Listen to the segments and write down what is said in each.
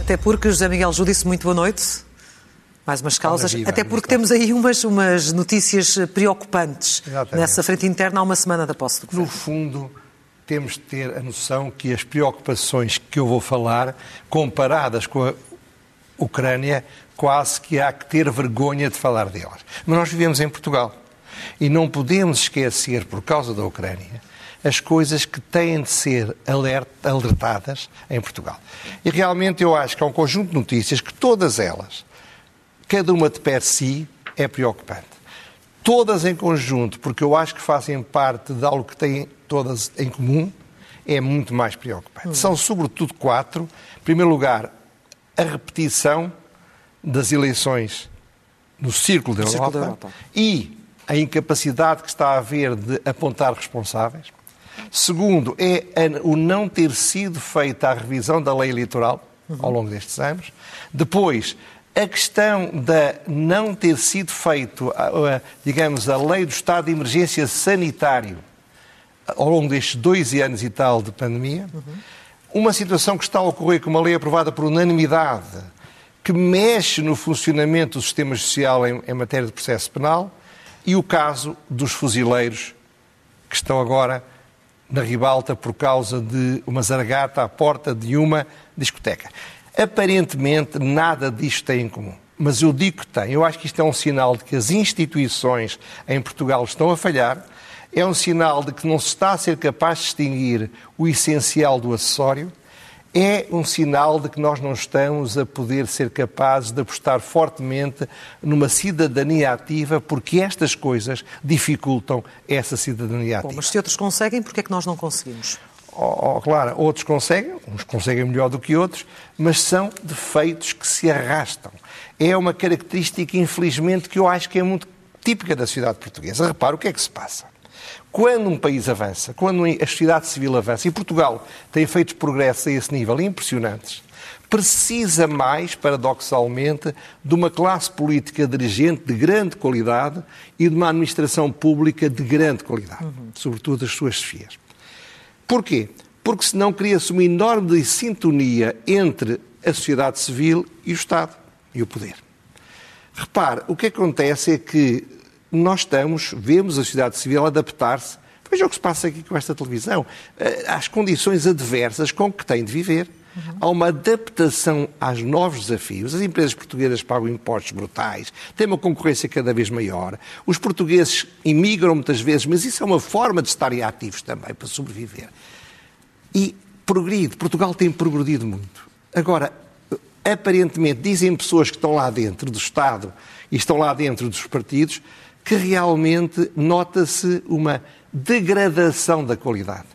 Até porque, José Miguel Júdice, muito boa noite. Mais umas causas. Até porque temos aí umas, umas notícias preocupantes Exatamente. nessa frente interna há uma semana da posse do No governo. fundo, temos de ter a noção que as preocupações que eu vou falar, comparadas com a Ucrânia, quase que há que ter vergonha de falar delas. Mas nós vivemos em Portugal e não podemos esquecer, por causa da Ucrânia, as coisas que têm de ser alert- alertadas em Portugal. E realmente eu acho que há um conjunto de notícias que todas elas, cada uma de per si, é preocupante. Todas em conjunto, porque eu acho que fazem parte de algo que têm todas em comum, é muito mais preocupante. São sobretudo quatro. Em primeiro lugar, a repetição das eleições no Círculo da Círculo Europa, da Europa. e a incapacidade que está a haver de apontar responsáveis. Segundo, é o não ter sido feita a revisão da lei eleitoral ao longo destes anos. Depois, a questão da não ter sido feito, digamos, a lei do estado de emergência sanitário ao longo destes dois anos e tal de pandemia. Uma situação que está a ocorrer com uma lei aprovada por unanimidade, que mexe no funcionamento do sistema social em, em matéria de processo penal, e o caso dos fuzileiros que estão agora na ribalta por causa de uma zaragata à porta de uma discoteca. Aparentemente, nada disto tem em comum. Mas eu digo que tem. Eu acho que isto é um sinal de que as instituições em Portugal estão a falhar. É um sinal de que não se está a ser capaz de distinguir o essencial do acessório. É um sinal de que nós não estamos a poder ser capazes de apostar fortemente numa cidadania ativa, porque estas coisas dificultam essa cidadania Bom, ativa. mas se outros conseguem, porquê é que nós não conseguimos? Oh, oh, claro, outros conseguem, uns conseguem melhor do que outros, mas são defeitos que se arrastam. É uma característica, infelizmente, que eu acho que é muito típica da sociedade portuguesa. Repara o que é que se passa. Quando um país avança, quando a sociedade civil avança, e Portugal tem feito progressos a esse nível impressionantes, precisa mais, paradoxalmente, de uma classe política dirigente de grande qualidade e de uma administração pública de grande qualidade, sobretudo as suas chefias. Porquê? Porque senão cria-se uma enorme sintonia entre a sociedade civil e o Estado e o poder. Repare, o que acontece é que nós estamos, vemos a sociedade civil adaptar-se, veja o que se passa aqui com esta televisão, eh, às condições adversas com que tem de viver. Há uma adaptação aos novos desafios. As empresas portuguesas pagam impostos brutais, têm uma concorrência cada vez maior. Os portugueses imigram muitas vezes, mas isso é uma forma de estarem ativos também para sobreviver. E progride. Portugal tem progredido muito. Agora, aparentemente, dizem pessoas que estão lá dentro do Estado e estão lá dentro dos partidos que realmente nota-se uma degradação da qualidade.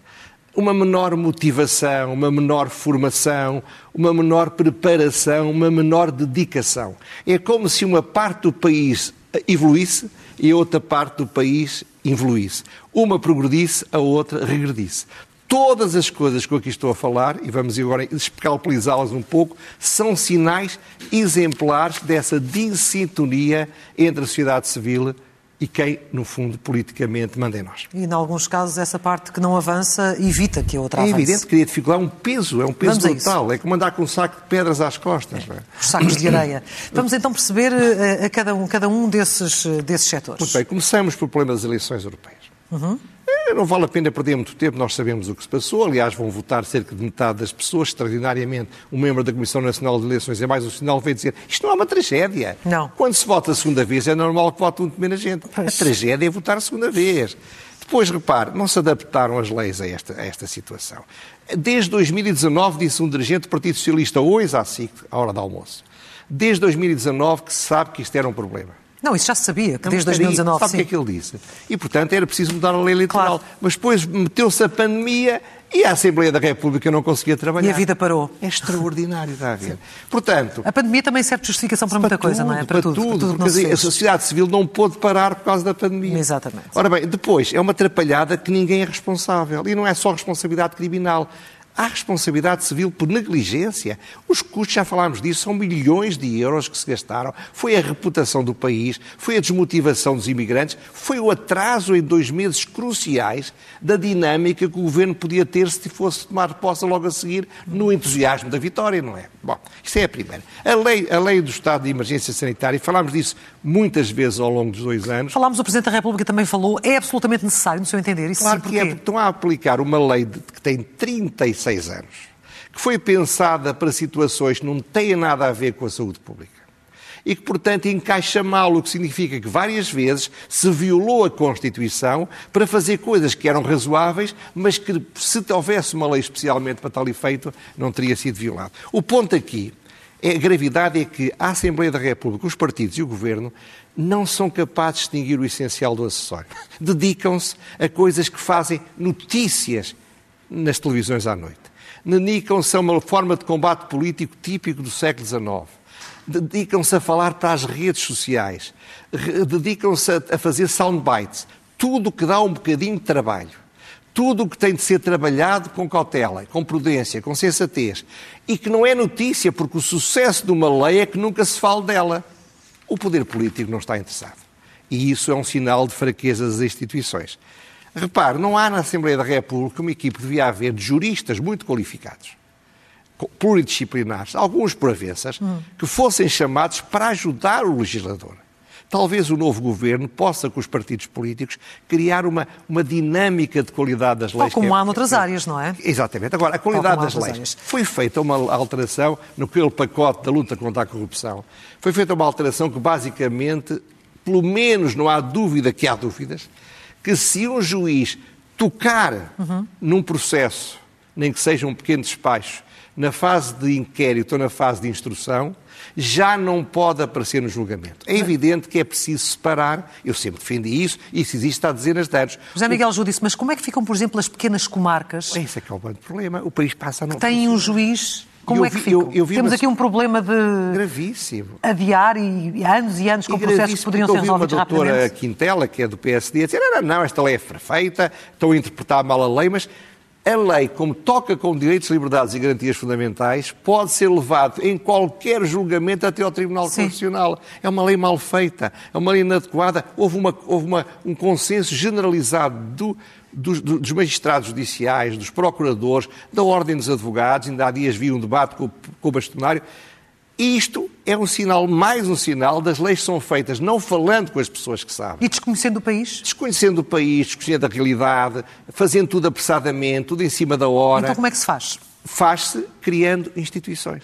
Uma menor motivação, uma menor formação, uma menor preparação, uma menor dedicação. É como se uma parte do país evoluísse e a outra parte do país involuísse. Uma progredisse, a outra regredisse. Todas as coisas que eu aqui estou a falar, e vamos agora escalpelizá-las um pouco, são sinais exemplares dessa dissintonia entre a sociedade civil e quem, no fundo, politicamente manda em nós. E, em alguns casos, essa parte que não avança evita que a outra É avance. evidente que a dificuldade é um peso, é um peso Vamos a brutal. É como andar com um saco de pedras às costas. é? Os sacos de areia. Vamos então perceber eh, a cada um, cada um desses, eh, desses setores. Muito bem, começamos pelo problema das eleições europeias. Eh, Não vale a pena perder muito tempo, nós sabemos o que se passou. Aliás, vão votar cerca de metade das pessoas. Extraordinariamente, um membro da Comissão Nacional de Eleições é mais um sinal, veio dizer isto não é uma tragédia. Não. Quando se vota a segunda vez, é normal que vote muito menos gente. A tragédia é votar a segunda vez. Depois, repare, não se adaptaram as leis a esta, a esta situação. Desde 2019, disse um dirigente do Partido Socialista hoje à SIC, à hora do almoço, desde 2019 que se sabe que isto era um problema. Não, isso já se sabia, que Não, desde mas espera aí, 2019, Sabe o que é que ele disse? E, portanto, era preciso mudar a lei eleitoral. Claro. Mas depois meteu-se a pandemia e a Assembleia da República não conseguia trabalhar. E a vida parou. É extraordinário, está a ver? Portanto, A pandemia também serve de justificação para, muita coisa, não é? para tudo. para tudo que Quer não se dizer, a sociedade civil não pôde parar por causa da pandemia. Exatamente. Ora bem, depois, é uma atrapalhada que ninguém é responsável. E não é só responsabilidade criminal. Há responsabilidade civil por negligência. Os custos, já falámos disso, são milhões de euros que se gastaram. Foi a reputação do país, foi a desmotivação dos imigrantes, foi o atraso em dois meses cruciais da dinâmica que o governo podia ter se fosse tomar posse logo a seguir no entusiasmo da vitória, não é? Bom, isto é a primeira. A lei, a lei do estado de emergência sanitária, falámos disso muitas vezes ao longo dos dois anos. Falámos, o Presidente da República também falou, é absolutamente necessário, no seu entender. Isso claro que é, porque estão a aplicar uma lei de, que tem 36 anos, que foi pensada para situações que não têm nada a ver com a saúde pública e que, portanto, encaixa mal, o que significa que várias vezes se violou a Constituição para fazer coisas que eram razoáveis, mas que, se houvesse uma lei especialmente para tal efeito, não teria sido violado. O ponto aqui, é, a gravidade é que a Assembleia da República, os partidos e o Governo não são capazes de distinguir o essencial do acessório. Dedicam-se a coisas que fazem notícias nas televisões à noite. Dedicam-se a uma forma de combate político típico do século XIX. Dedicam-se a falar para as redes sociais. Dedicam-se a fazer soundbites. Tudo que dá um bocadinho de trabalho. Tudo o que tem de ser trabalhado com cautela, com prudência, com sensatez. E que não é notícia, porque o sucesso de uma lei é que nunca se fale dela. O poder político não está interessado. E isso é um sinal de fraqueza das instituições. Repare, não há na Assembleia da República uma equipe que devia haver de juristas muito qualificados, pluridisciplinares, alguns por avessas, hum. que fossem chamados para ajudar o legislador. Talvez o novo governo possa, com os partidos políticos, criar uma, uma dinâmica de qualidade das leis. Ou como é, há noutras é, áreas, não é? Exatamente. Agora, a qualidade das leis. Áreas. Foi feita uma alteração no aquele pacote da luta contra a corrupção. Foi feita uma alteração que, basicamente, pelo menos não há dúvida que há dúvidas, que se um juiz tocar uhum. num processo, nem que seja um pequeno despacho, na fase de inquérito ou na fase de instrução, já não pode aparecer no julgamento. É evidente que é preciso separar, eu sempre defendi isso, e isso existe há dezenas de anos. José Miguel Júdice, disse, mas como é que ficam, por exemplo, as pequenas comarcas? Esse é que é o grande problema. O país passa a não... Tem um juiz como eu é que vi, eu, eu Temos uma... aqui um problema de gravíssimo. adiar e anos e anos com e processos que poderiam ser resolvidos rapidamente. a doutora Quintela, que é do PSD, a dizer, não, não, esta lei é perfeita, estão a interpretar mal a lei, mas a lei, como toca com direitos, liberdades e garantias fundamentais, pode ser levado em qualquer julgamento até ao Tribunal Sim. Constitucional. É uma lei mal feita, é uma lei inadequada. Houve, uma, houve uma, um consenso generalizado do, dos, dos, magistrados judiciais, dos procuradores, da Ordem dos Advogados. Ainda há dias vi um debate com, com o bastonário isto é um sinal, mais um sinal, das leis que são feitas não falando com as pessoas que sabem. E desconhecendo o país? Desconhecendo o país, desconhecendo a realidade, fazendo tudo apressadamente, tudo em cima da hora. Então como é que se faz? Faz-se criando instituições.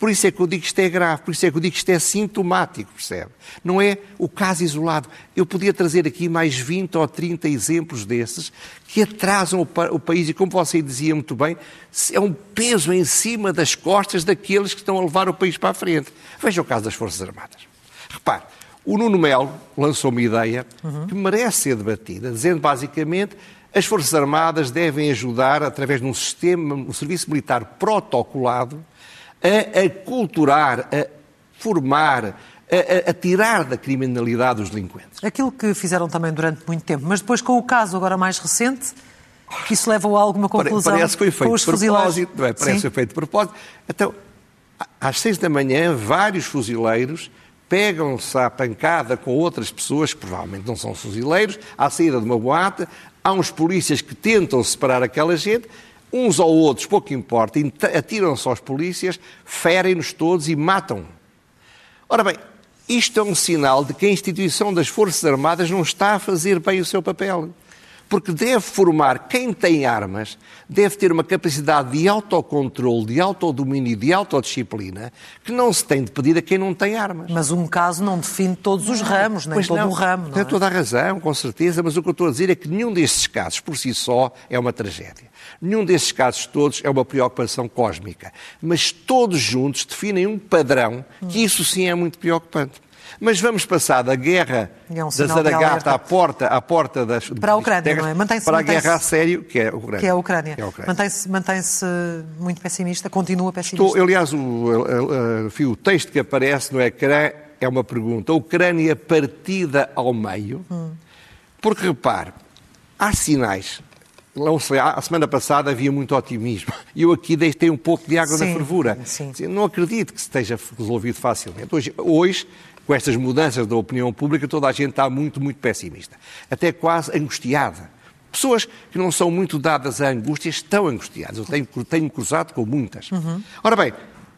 Por isso é que eu digo que isto é grave, por isso é que eu digo que isto é sintomático, percebe? Não é o caso isolado. Eu podia trazer aqui mais 20 ou 30 exemplos desses que atrasam o, país e, como você dizia muito bem, é um peso em cima das costas daqueles que estão a levar o país para a frente. Veja o caso das Forças Armadas. Repare, o Nuno Melo lançou uma ideia uhum. que merece ser debatida, dizendo basicamente as Forças Armadas devem ajudar, através de um sistema, um serviço militar protocolado, a aculturar, a formar, a, a, tirar da criminalidade os delinquentes. Aquilo que fizeram também durante muito tempo, mas depois com o caso agora mais recente, que isso levou a alguma conclusão Parece que foi feito de propósito, não é? Parece que foi feito de propósito. Então, às seis da manhã, vários fuzileiros pegam-se à pancada com outras pessoas que provavelmente não são fuzileiros, à saída de uma boate, há uns polícias que tentam separar aquela gente, uns ou outros, pouco importa, atiram-se aos polícias, ferem-nos todos e matam. Ora bem, isto é um sinal de que a instituição das Forças Armadas não está a fazer bem o seu papel porque deve formar quem tem armas, deve ter uma capacidade de autocontrole, de autodomínio, de autodisciplina, que não se tem de pedir a quem não tem armas. Mas um caso não define todos os ramos, nem pois todo não, o ramo. Não tem é? toda a razão, com certeza, mas o que eu estou a dizer é que nenhum destes casos, por si só, é uma tragédia. Nenhum desses casos todos é uma preocupação cósmica. Mas todos juntos definem um padrão que isso sim é muito preocupante. Mas vamos passar da guerra é um da Zaragata à porta, à porta das... Para a Ucrânia, não é? Mantém-se, para a guerra a sério, que é a Ucrânia. Que é a Ucrânia. É Ucrânia. Mantém-se, mantém-se muito pessimista, continua pessimista. Estou, aliás, o, o, o texto que aparece no ecrã é uma pergunta. A Ucrânia partida ao meio? Hum. Porque, repare, há sinais a semana passada havia muito otimismo. E eu aqui deixei um pouco de água sim, na fervura. Sim. Não acredito que se esteja resolvido facilmente. Hoje, hoje, com estas mudanças da opinião pública, toda a gente está muito, muito pessimista. Até quase angustiada. Pessoas que não são muito dadas à angústia estão angustiadas. Eu tenho, tenho cruzado com muitas. Uhum. Ora bem,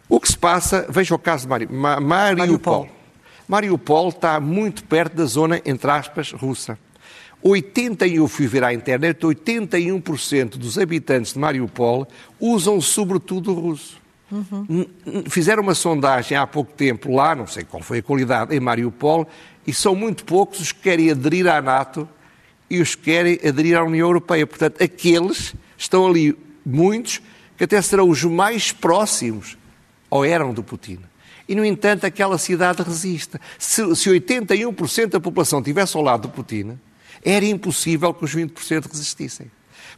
o que se passa, veja o caso de Mariupol. Mariupol. Mariupol está muito perto da zona, entre aspas, russa. 81, eu fui ver à internet, 81% dos habitantes de Mariupol usam sobretudo o russo. Uhum. Fizeram uma sondagem há pouco tempo lá, não sei qual foi a qualidade, em Mariupol, e são muito poucos os que querem aderir à NATO e os que querem aderir à União Europeia. Portanto, aqueles estão ali, muitos, que até serão os mais próximos, ou eram do Putin. E, no entanto, aquela cidade resiste. Se, se 81% da população estivesse ao lado do Putin, era impossível que os 20% resistissem.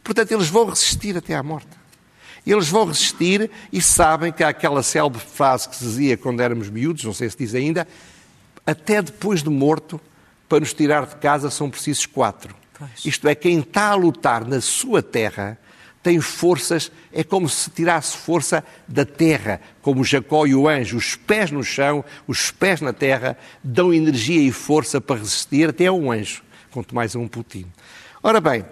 Portanto, eles vão resistir até à morte. Eles vão resistir e sabem que há aquela célebre frase que se dizia quando éramos miúdos, não sei se diz ainda, até depois de morto, para nos tirar de casa são precisos quatro. Pois. Isto é, quem está a lutar na sua terra tem forças, é como se tirasse força da terra, como Jacó e o anjo, os pés no chão, os pés na terra, dão energia e força para resistir até a um anjo quanto mais a um Putin. Ora bem,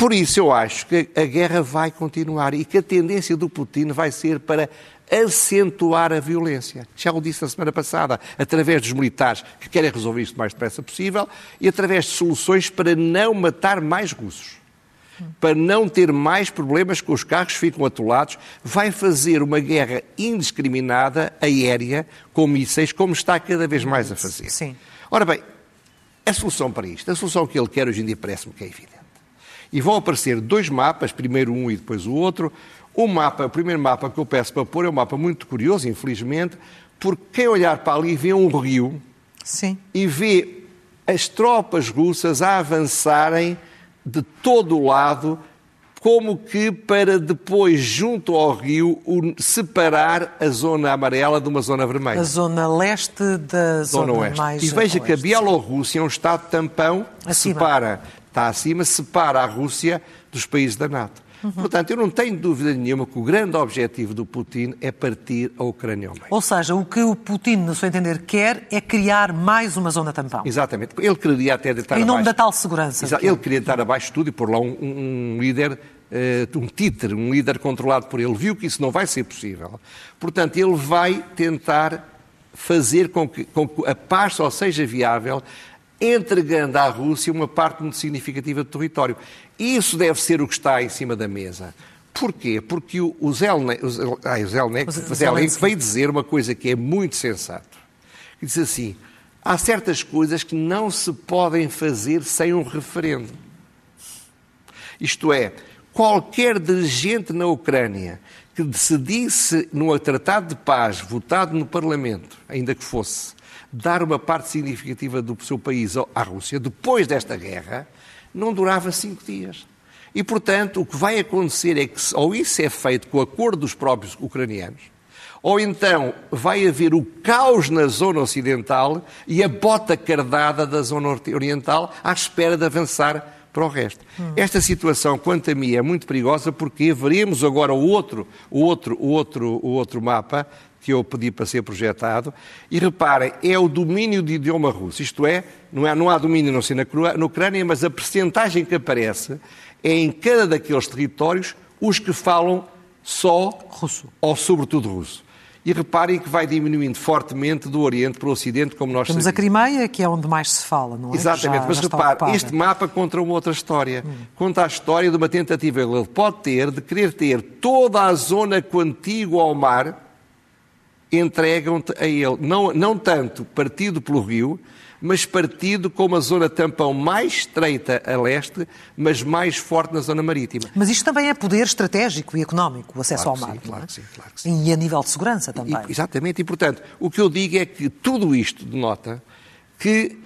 por isso eu acho que a guerra vai continuar e que a tendência do Putin vai ser para acentuar a violência. Já o disse na semana passada, através dos militares que querem resolver isto o mais depressa possível e através de soluções para não matar mais russos. Para não ter mais problemas com os carros que ficam atolados, vai fazer uma guerra indiscriminada, aérea, com mísseis, como está cada vez mais a fazer. Sim. Ora bem, a solução para isto, a solução que ele quer hoje em dia parece-me que é evidente. E vão aparecer dois mapas, primeiro um e depois o outro. O mapa, o primeiro mapa que eu peço para pôr é um mapa muito curioso, infelizmente, porque quem olhar para ali vê um rio Sim. e vê as tropas russas a avançarem de todo o lado como que para depois, junto ao rio, separar a zona amarela de uma zona vermelha. A zona leste da zona, zona oeste. mais E veja oeste, que a Bielorrússia é um Estado tampão, acima. separa, está acima, separa a Rússia dos países da NATO. Uhum. Portanto, eu não tenho dúvida nenhuma que o grande objetivo do Putin é partir a Ucrânia ao meio. Ou seja, o que o Putin, no seu entender, quer é criar mais uma zona tampão. Exatamente. Ele queria até deitar Em nome abaixo... da tal segurança. Exato. Ele queria deitar abaixo de tudo e pôr lá um, um, líder uh, um títere, um líder controlado por ele, viu que isso não vai ser possível. Portanto, ele vai tentar fazer com que, com que a paz só seja viável entregando à Rússia uma parte muito significativa do território. Isso deve ser o que está em cima da mesa. Porquê? Porque o, o Zelnik, o, ah, o Zelnik veio dizer uma coisa que é muito sensato. Ele diz assim, há certas coisas que não se podem fazer sem um referendo. Isto é, qualquer dirigente na Ucrânia que decidisse, num tratado de paz votado no Parlamento, ainda que fosse, dar uma parte significativa do seu país à Rússia, depois desta guerra, não durava cinco dias. E, portanto, o que vai acontecer é que, ou isso é feito com o acordo dos próprios ucranianos, ou então vai haver o caos na zona ocidental e a bota cardada da zona oriental à espera de avançar para o resto. Hum. Esta situação, quanto a mim, é muito perigosa porque veremos agora o outro, o outro, o outro, o outro mapa que eu pedi para ser projetado. E reparem, é o domínio de idioma russo. Isto é, não, é, não há domínio não sei na, na Ucrânia, mas a percentagem que aparece é em cada daqueles territórios os que falam só russo ou sobretudo russo. E reparem que vai diminuindo fortemente do Oriente para o Ocidente, como nós Temos sabemos. a Crimeia, que é onde mais se fala, não é? Exatamente, já, mas já repare, este mapa conta uma outra história. Hum. Conta a história de uma tentativa que ele pode ter de querer ter toda a zona contígua ao mar entregam-te a ele. Não, não tanto partido pelo rio, mas partido com uma zona tampão mais estreita a leste, mas mais forte na zona marítima. Mas isto também é poder estratégico e económico, o acesso claro ao mar. Sim, claro, é? que sim, claro sim. E a nível de segurança também. E, exatamente, e portanto, o que eu digo é que tudo isto denota que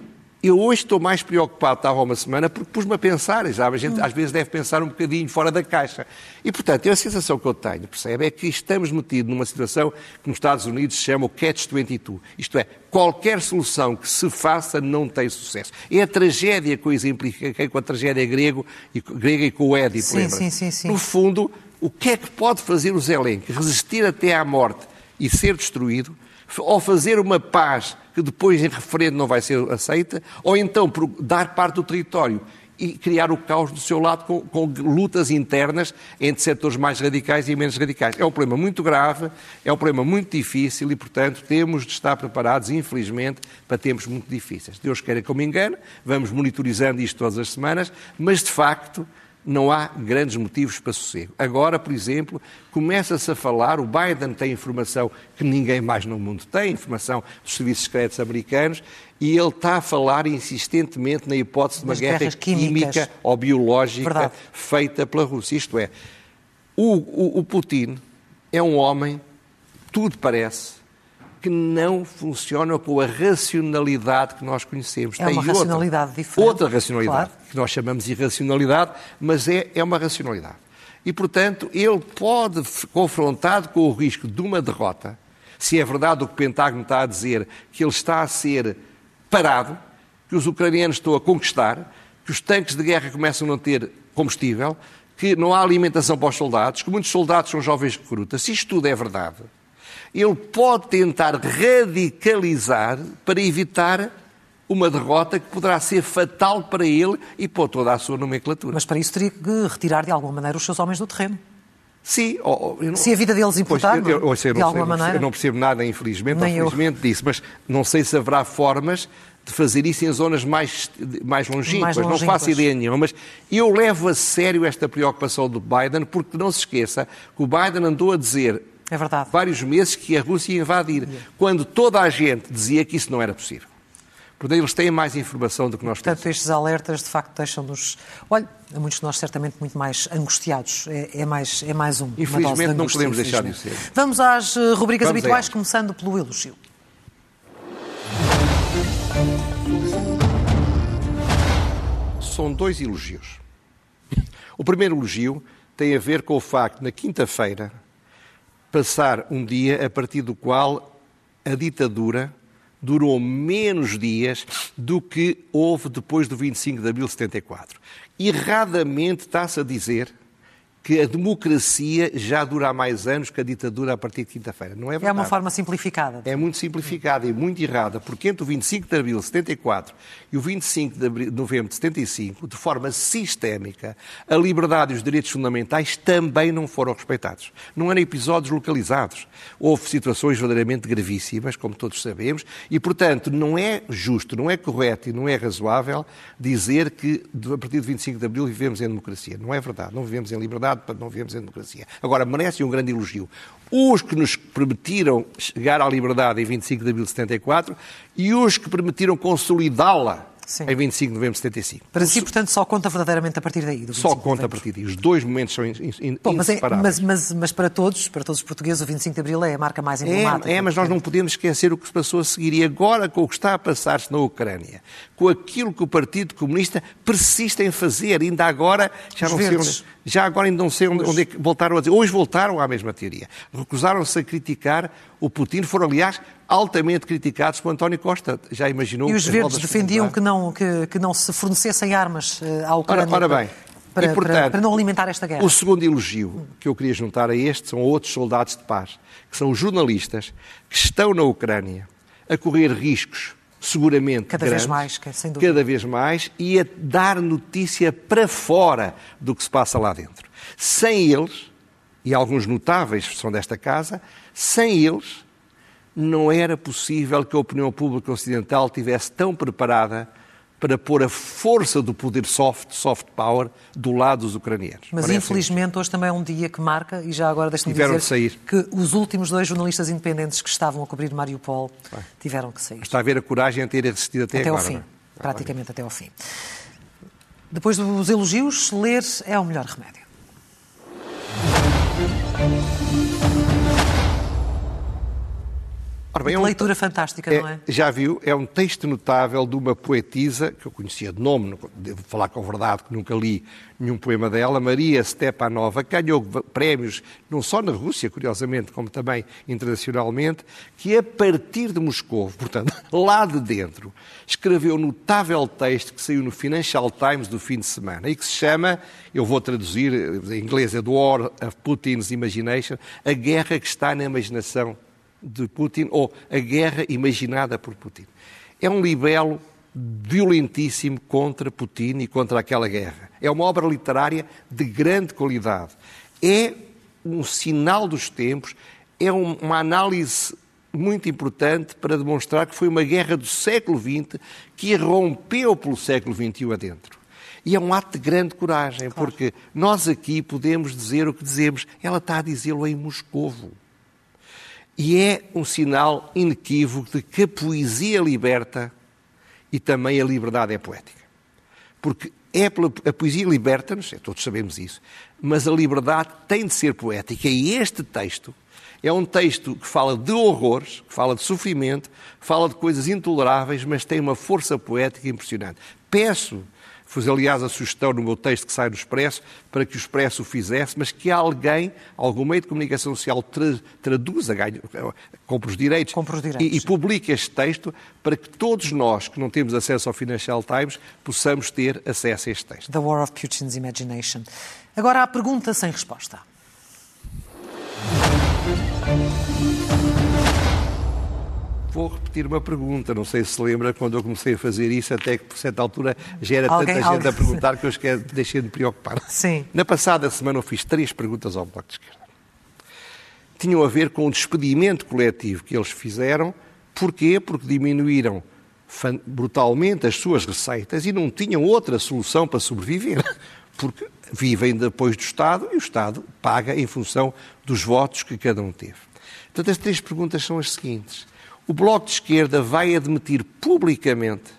Eu hoje estou mais preocupado, estava há uma semana, porque pus-me a pensar, já, a gente às vezes deve pensar um bocadinho fora da caixa. E, portanto, a sensação que eu tenho, percebe, é que estamos metidos numa situação que nos Estados Unidos se chama o catch-22. Isto é, qualquer solução que se faça não tem sucesso. É a tragédia que eu exemplifiquei com a tragédia grego e, grega e com o Édipo, sim, sim, sim, sim. No fundo, o que é que pode fazer o Zelensky? Resistir até à morte e ser destruído? Ou fazer uma paz que depois em referendo não vai ser aceita, ou então dar parte do território e criar o caos do seu lado com, com, lutas internas entre setores mais radicais e menos radicais. É um problema muito grave, é um problema muito difícil e, portanto, temos de estar preparados, infelizmente, para tempos muito difíceis. Deus queira que eu me engane, vamos monitorizando isto todas as semanas, mas, de facto, não há grandes motivos para sossego. Agora, por exemplo, começa-se a falar, o Biden tem informação que ninguém mais no mundo tem, informação dos serviços secretos americanos, e ele está a falar insistentemente na hipótese de uma guerra química ou biológica Verdade. feita pela Rússia. Isto é, o, o, o Putin é um homem, tudo parece, que não funciona com a racionalidade que nós conhecemos. É Tem uma outra, racionalidade diferente. Outra racionalidade, claro. que nós chamamos de irracionalidade, mas é, é uma racionalidade. E, portanto, ele pode, confrontado com o risco de uma derrota, se é verdade o que o Pentágono está a dizer, que ele está a ser parado, que os ucranianos estão a conquistar, que os tanques de guerra começam a não ter combustível, que não há alimentação para os soldados, que muitos soldados são jovens recrutas. Se isto tudo é verdade, ele pode tentar radicalizar para evitar uma derrota que poderá ser fatal para ele e para toda a sua nomenclatura. Mas para isso teria que retirar de alguma maneira os seus homens do terreno. Sim. Oh, não... Se a vida deles importar, pois, eu, eu, eu, de alguma sei, maneira. Eu não percebo nada, infelizmente, Nem ou felizmente, disso, mas não sei se haverá formas de fazer isso em zonas mais, mais longínquas. mais longínquas. Não faço ideia nenhuma, mas eu levo a sério esta preocupação do Biden, porque não se esqueça que o Biden andou a dizer é verdade. vários meses que a Rússia ia invadir, quando toda a gente dizia que isso não era possível. Portanto, eles têm mais informação do que nós temos. Portanto, estes alertas, de facto, deixam-nos, olha, a muitos de nós certamente muito mais angustiados. É, é mais, é mais um. Infelizmente, não podemos deixar de ser. Vamos às eh, rubricas Vamos habituais, começando pelo elogio. São dois elogios. O primeiro elogio tem a ver com o facto, na quinta-feira, passar um dia a partir do qual a ditadura durou menos dias do que houve depois do 25 de abril de 74. Erradamente está-se a dizer que a democracia já dura há mais anos que a ditadura a partir de quinta-feira. Não é verdade. É uma forma simplificada. É muito simplificada e muito errada, porque entre o 25 de abril de 74 e o 25 de, abril, novembro de 75, de forma sistémica, a liberdade e os direitos fundamentais também não foram respeitados. Não eram episódios localizados. Houve situações verdadeiramente gravíssimas, como todos sabemos, e, portanto, não é justo, não é correto e não é razoável dizer que a partir de 25 de abril vivemos em democracia. Não é verdade. Não vivemos em liberdade para não vivemos em democracia. Agora, merece um grande elogio. Os que nos permitiram chegar à liberdade em 25 de abril de 74 e os que permitiram consolidá-la Sim. em 25 de novembro de 75. Para si, portanto, só conta verdadeiramente a partir daí? só conta a partir daí. Os dois momentos são in, in, Bom, mas, é, mas, mas, mas, para todos, para todos os portugueses, o 25 de abril é a marca mais é, emblemática. É, é mas nós não podemos esquecer o que se passou a seguir. E agora, com o que está a passar-se na Ucrânia, com aquilo que o Partido Comunista persiste em fazer, ainda agora, já os não verdes. sei onde já agora ainda não sei onde, onde é que voltaram a dizer. Hoje voltaram à mesma teoria. Recusaram-se a criticar o Putin. Foram, aliás, altamente criticados por António Costa. Já imaginou? E os verdes defendiam que não, que, que não se fornecessem armas eh, à Ucrânia. Ora, ora bem. Para, e, portanto, para, para, não alimentar esta guerra. O segundo elogio que eu queria juntar a este são outros soldados de paz, que são jornalistas que estão na Ucrânia a correr riscos seguramente cada grandes, vez mais, sem dúvida. cada vez mais, e a dar notícia para fora do que se passa lá dentro. Sem eles, e alguns notáveis são desta casa, sem eles não era possível que a opinião pública ocidental tivesse tão preparada para pôr a força do poder soft, soft power, do lado dos ucranianos. Mas Parece infelizmente hoje também é um dia que marca, e já agora deixe-me dizer de sair. que os últimos dois jornalistas independentes que estavam a cobrir Mariupol Bem, tiveram que sair. Está a ver a coragem em ter resistido até, até agora. Ao fim, é? praticamente até ao fim. Depois dos elogios, ler é o melhor remédio. Bem, é uma leitura fantástica, é, não é? Já viu, é um texto notável de uma poetisa, que eu conhecia de nome, devo falar com verdade, que nunca li nenhum poema dela, Maria Stepanova, que ganhou prémios não só na Rússia, curiosamente, como também internacionalmente, que a partir de Moscou, portanto, lá de dentro, escreveu um notável texto que saiu no Financial Times do fim de semana e que se chama, eu vou traduzir, em inglês é The War of Putin's Imagination, a guerra que está na imaginação de Putin ou a guerra imaginada por Putin. É um libelo violentíssimo contra Putin e contra aquela guerra. É uma obra literária de grande qualidade. É um sinal dos tempos, é uma análise muito importante para demonstrar que foi uma guerra do século XX que irrompeu pelo século XXI adentro. E é um ato de grande coragem, claro. porque nós aqui podemos dizer o que dizemos. Ela está a dizê-lo em Moscovo. E é um sinal inequívoco de que a poesia liberta e também a liberdade é poética. Porque é pela, a poesia liberta-nos, é, todos sabemos isso, mas a liberdade tem de ser poética. E este texto é um texto que fala de horrores, que fala de sofrimento, fala de coisas intoleráveis, mas tem uma força poética impressionante. Peço foi, aliás, a sugestão no meu texto que sai do Expresso, para que o Expresso o fizesse, mas que alguém, algum meio de comunicação social, tra traduza, ganhe, compre os direitos, compre os direitos e, e publique este texto para que todos nós que não temos acesso ao Financial Times possamos ter acesso a este texto. The War of Putin's Imagination. Agora a pergunta sem resposta. Vou repetir uma pergunta. Não sei se se lembra quando eu comecei a fazer isso, até que por certa altura já era alguém, tanta alguém... gente a perguntar que eu esqueci, deixei de me preocupar. Sim. Na passada semana eu fiz três perguntas ao Bloco de Esquerda. Tinham a ver com o despedimento coletivo que eles fizeram. Porquê? Porque diminuíram brutalmente as suas receitas e não tinham outra solução para sobreviver. Porque vivem depois do Estado e o Estado paga em função dos votos que cada um teve. Portanto, as três perguntas são as seguintes. O Bloco de Esquerda vai admitir publicamente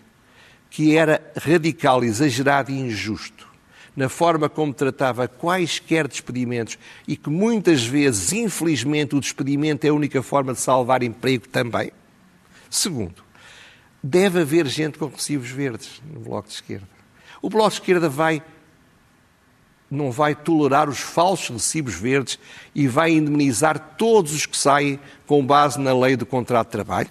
que era radical, exagerado e injusto na forma como tratava quaisquer despedimentos e que muitas vezes, infelizmente, o despedimento é a única forma de salvar emprego também. Segundo, deve haver gente com recibos verdes no Bloco de Esquerda. O Bloco de Esquerda vai não vai tolerar os falsos recibos verdes e vai indemnizar todos os que saem com base na lei do contrato de trabalho.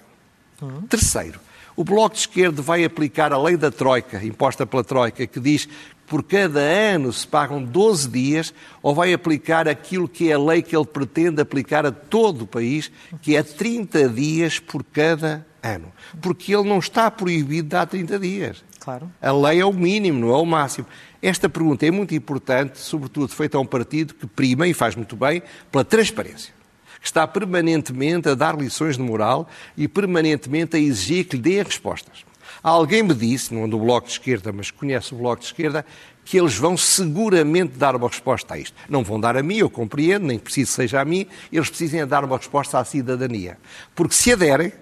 Uhum. Terceiro, o Bloco de Esquerda vai aplicar a lei da Troika, imposta pela Troika, que diz que por cada ano se pagam 12 dias, ou vai aplicar aquilo que é a lei que ele pretende aplicar a todo o país, que é 30 dias por cada ano. Porque ele não está proibido de dar 30 dias. Claro. A lei é o mínimo, não é o máximo. Esta pergunta é muito importante, sobretudo feita a um partido que prima, e faz muito bem, pela transparência. Que está permanentemente a dar lições de moral e permanentemente a exigir que lhe dê respostas. Alguém me disse, não do Bloco de Esquerda, mas conhece o Bloco de Esquerda, que eles vão seguramente dar uma resposta a isto. Não vão dar a mim, eu compreendo, nem preciso seja a mim, eles precisam dar uma resposta à cidadania. Porque se aderem,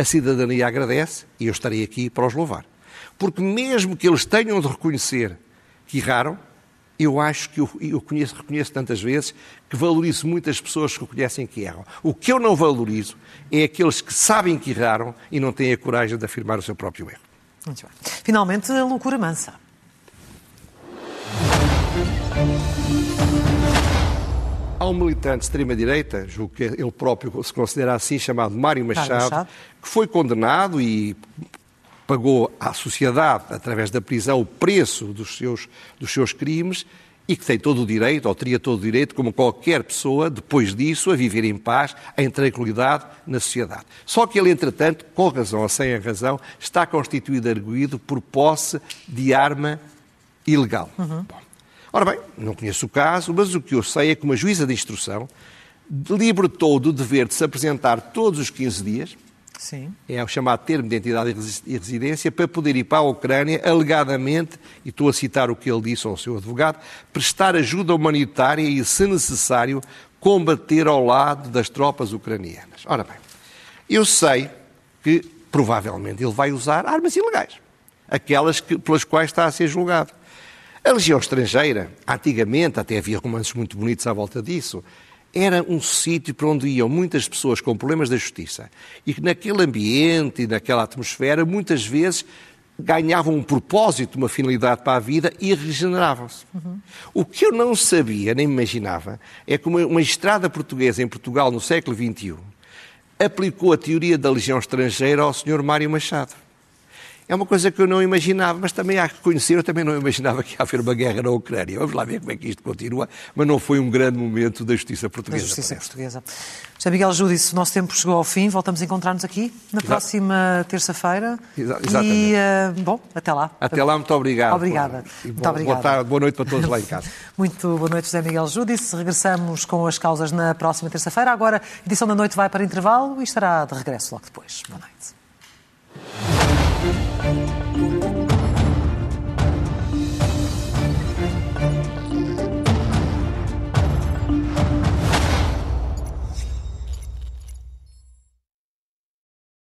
a cidadania agradece e eu estarei aqui para os louvar. Porque mesmo que eles tenham de reconhecer que erraram, eu acho que eu, eu conheço, reconheço tantas vezes que valorizo muitas pessoas que reconhecem que erram. O que eu não valorizo é aqueles que sabem que erraram e não têm a coragem de afirmar o seu próprio erro. Muito bem. Finalmente, a loucura mansa. Um militante de extrema-direita, julgo que ele próprio se considera assim, chamado Mário Machado, Machado, que foi condenado e pagou à sociedade, através da prisão, o preço dos seus, dos seus crimes e que tem todo o direito, ou teria todo o direito, como qualquer pessoa, depois disso, a viver em paz, em tranquilidade na sociedade. Só que ele, entretanto, com razão ou sem a razão, está constituído arguído por posse de arma ilegal. Uhum. Bom, ora bem, não conheço o caso, mas o que eu sei é que uma juíza de instrução libertou do dever de se apresentar todos os 15 dias, Sim. é o chamado termo de identidade e residência, para poder ir para a Ucrânia, alegadamente, e estou a citar o que ele disse ao seu advogado, prestar ajuda humanitária e, se necessário, combater ao lado das tropas ucranianas. Ora bem, eu sei que provavelmente ele vai usar armas ilegais, aquelas que, pelas quais está a ser julgado. A legião estrangeira, antigamente, até havia romances muito bonitos à volta disso, era um sítio para onde iam muitas pessoas com problemas da justiça e que naquele ambiente e naquela atmosfera muitas vezes ganhavam um propósito, uma finalidade para a vida e regeneravam-se. Uhum. O que eu não sabia, nem imaginava, é que uma, estrada portuguesa em Portugal no século XXI aplicou a teoria da legião estrangeira ao Sr. Mário Machado. É uma coisa que eu não imaginava, mas também há que reconhecer, eu também não imaginava que ia haver uma guerra na Ucrânia. Vamos lá ver como é que isto continua, mas não foi um grande momento da justiça portuguesa. Da justiça portuguesa. José Miguel Júdice, o nosso tempo chegou ao fim, voltamos a encontrar-nos aqui na Exato. próxima terça-feira. Exatamente. E, uh, bom, até lá. Até lá, muito obrigado. Obrigada. Muito bom, obrigada. Boa, tarde, boa noite para todos lá em casa. muito boa noite, José Miguel Júdice. Regressamos com as causas na próxima terça-feira. Agora, edição da noite vai para intervalo e estará de regresso logo depois. Boa noite thank you